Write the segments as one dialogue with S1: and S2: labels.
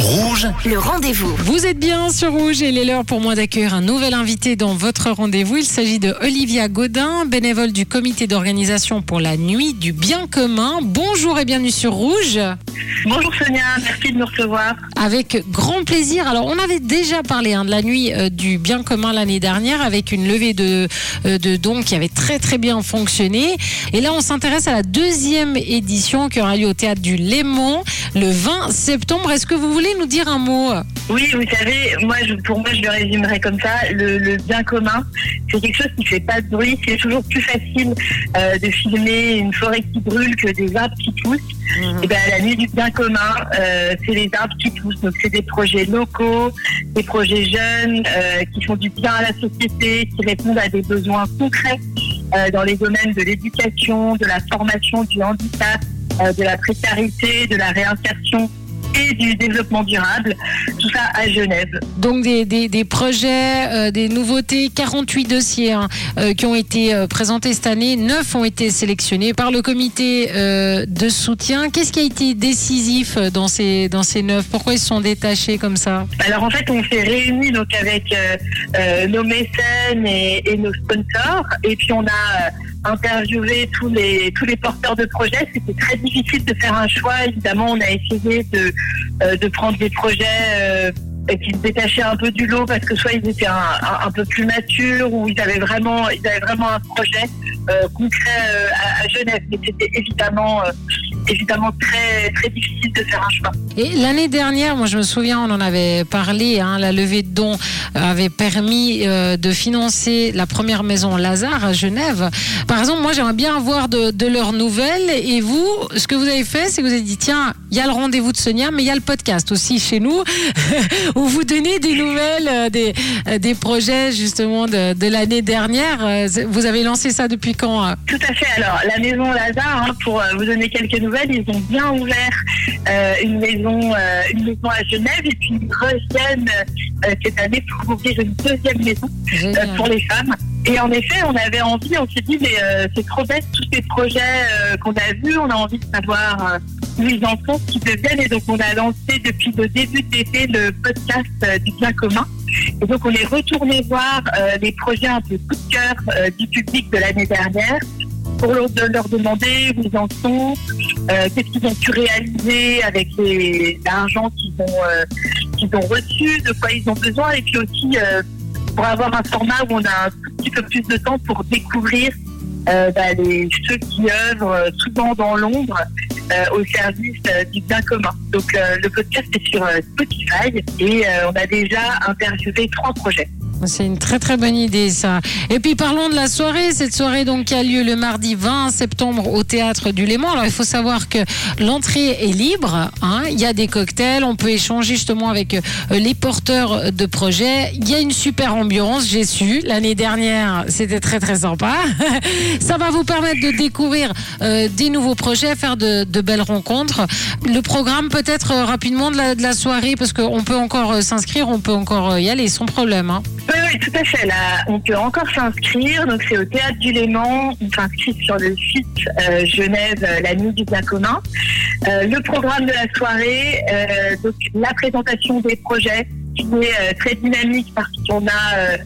S1: Rouge, le rendez-vous.
S2: Vous êtes bien sur Rouge et il est l'heure pour moi d'accueillir un nouvel invité dans votre rendez-vous. Il s'agit de Olivia Godin, bénévole du comité d'organisation pour la nuit du bien commun. Bonjour et bienvenue sur Rouge.
S3: Bonjour Sonia, merci de nous recevoir.
S2: Avec grand plaisir. Alors, on avait déjà parlé hein, de la nuit euh, du bien commun l'année dernière avec une levée de, euh, de dons qui avait très très bien fonctionné. Et là, on s'intéresse à la deuxième édition qui aura lieu au théâtre du Léman le 20 septembre. Est-ce que vous voulez nous dire un mot
S3: Oui, vous savez, moi, je- pour moi, je le résumerai comme ça. Le, le bien commun, c'est quelque chose qui fait pas de bruit. C'est toujours plus facile euh, de filmer une forêt qui brûle que des arbres qui poussent. Et ben, la nuit du bien commun, euh, c'est les arbres qui poussent. Donc, c'est des projets locaux, des projets jeunes euh, qui font du bien à la société, qui répondent à des besoins concrets dans les domaines de l'éducation, de la formation, du handicap, de la précarité, de la réinsertion et du développement durable. Tout ça à Genève.
S2: Donc des, des, des projets, euh, des nouveautés, 48 dossiers hein, euh, qui ont été euh, présentés cette année, 9 ont été sélectionnés par le comité de soutien. Qu'est-ce qui a été décisif dans ces, dans ces 9 Pourquoi ils se sont détachés comme ça?
S3: Alors en fait, on s'est réunis donc avec nos mécènes et, et nos sponsors, et puis on a interviewé tous les tous les porteurs de projets. C'était très difficile de faire un choix. Évidemment, on a essayé de euh, de prendre des projets. euh, qui se détachaient un peu du lot parce que soit ils étaient un, un- un peu plus matures ou ils avaient vraiment ils avaient vraiment un projet euh, concret à, à Genève mais c'était évidemment évidemment très très difficile de faire un choix
S2: Et l'année dernière, moi je me souviens, on en avait parlé, hein, la levée de dons avait permis euh, de financer la première maison Lazare à Genève. Par exemple, moi j'aimerais bien avoir de, de leurs nouvelles. Et vous, ce que vous avez fait, c'est que vous avez dit, tiens, il y a le rendez-vous de Sonia, mais il y a le podcast aussi chez nous, où vous donnez des nouvelles euh, des, euh, des projets justement de, de l'année dernière. Vous avez lancé ça depuis quand
S3: Tout à fait. Alors, la maison Lazare, hein, pour vous donner quelques nouvelles, ils ont bien ouvert euh, une maison, euh, une maison à Genève et puis ils reviennent euh, cette année pour ouvrir une deuxième maison pour les femmes. Et en effet, on avait envie, on s'est dit, mais c'est trop bête tous ces projets qu'on a vus, on a envie de savoir où ils en sont, ce qu'ils deviennent. Et donc, on a lancé depuis le début de l'été le podcast du bien commun. Et donc, on est retourné voir les projets un peu coup de cœur du public de l'année dernière pour leur, leur demander où ils en sont, euh, qu'est-ce qu'ils ont pu réaliser avec l'argent qu'ils ont, euh, ont reçu, de quoi ils ont besoin, et puis aussi euh, pour avoir un format où on a un petit peu plus de temps pour découvrir bah, les, ceux qui œuvrent souvent dans l'ombre au service du bien commun. Donc le podcast est sur Spotify et on a déjà interviewé trois projets.
S2: C'est une très très bonne idée ça. Et puis parlons de la soirée, cette soirée donc qui a lieu le mardi 20 septembre au théâtre du Léman. Alors il faut savoir que l'entrée est libre, hein. il y a des cocktails, on peut échanger justement avec euh, les porteurs de projets. Il y a une super ambiance, j'ai su. L'année dernière, c'était très très sympa. ça va vous permettre de découvrir euh, des nouveaux projets, faire de, belles rencontres. Le programme peut-être euh, rapidement de la, soirée parce qu'on peut encore s'inscrire, on peut encore y aller sans problème. hein.
S3: Oui, tout à fait. On peut encore s'inscrire. Donc, c'est au Théâtre du Léman. On s'inscrit sur le site euh, Genève, euh, la nuit du bien commun. Euh, le programme de la soirée, donc la présentation des projets, qui est très dynamique parce qu'on a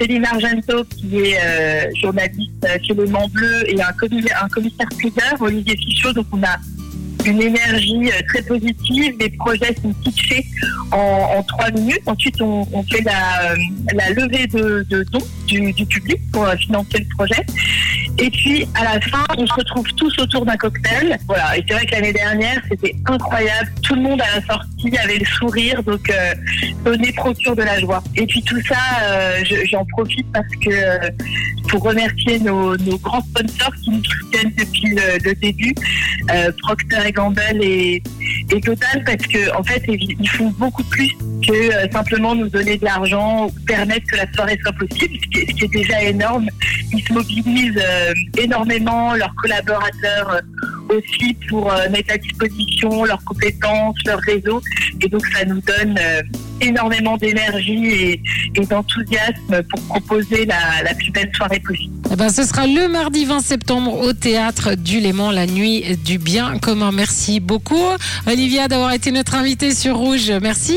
S3: Céline Argento, qui est journaliste chez Le Mans Bleu, et un, commi- un commissaire Olivier Fichot. Donc, on a une énergie euh, très positive. Les projets sont pitchés en, trois minutes. Ensuite, on, fait la, euh, la levée de, dons du, du public pour euh, financer le projet. Et puis, à la fin, on se retrouve tous autour d'un cocktail. Voilà. Et c'est vrai que l'année dernière, c'était incroyable. Tout le monde à la sortie avait le sourire. Donc, euh, donner procure de la joie. Et puis, tout ça, euh, je- j'en profite parce que euh, pour remercier nos, grands sponsors qui nous soutiennent depuis le, début, euh, Procter et Gamble et, et Total, parce que en fait, ils font beaucoup plus que simplement nous donner de l'argent ou permettre que la soirée soit possible, ce qui est, déjà énorme. Ils se mobilisent énormément, leurs collaborateurs euh, aussi, pour euh, mettre à disposition leurs compétences, leur réseau. Et donc, ça nous donne euh, énormément d'énergie et, d'enthousiasme pour proposer la, la plus belle soirée possible.
S2: Eh ben, ce sera le mardi 20 septembre au théâtre du Léman, la nuit du bien commun. Merci beaucoup, Olivia, d'avoir été notre invitée sur Rouge. Merci.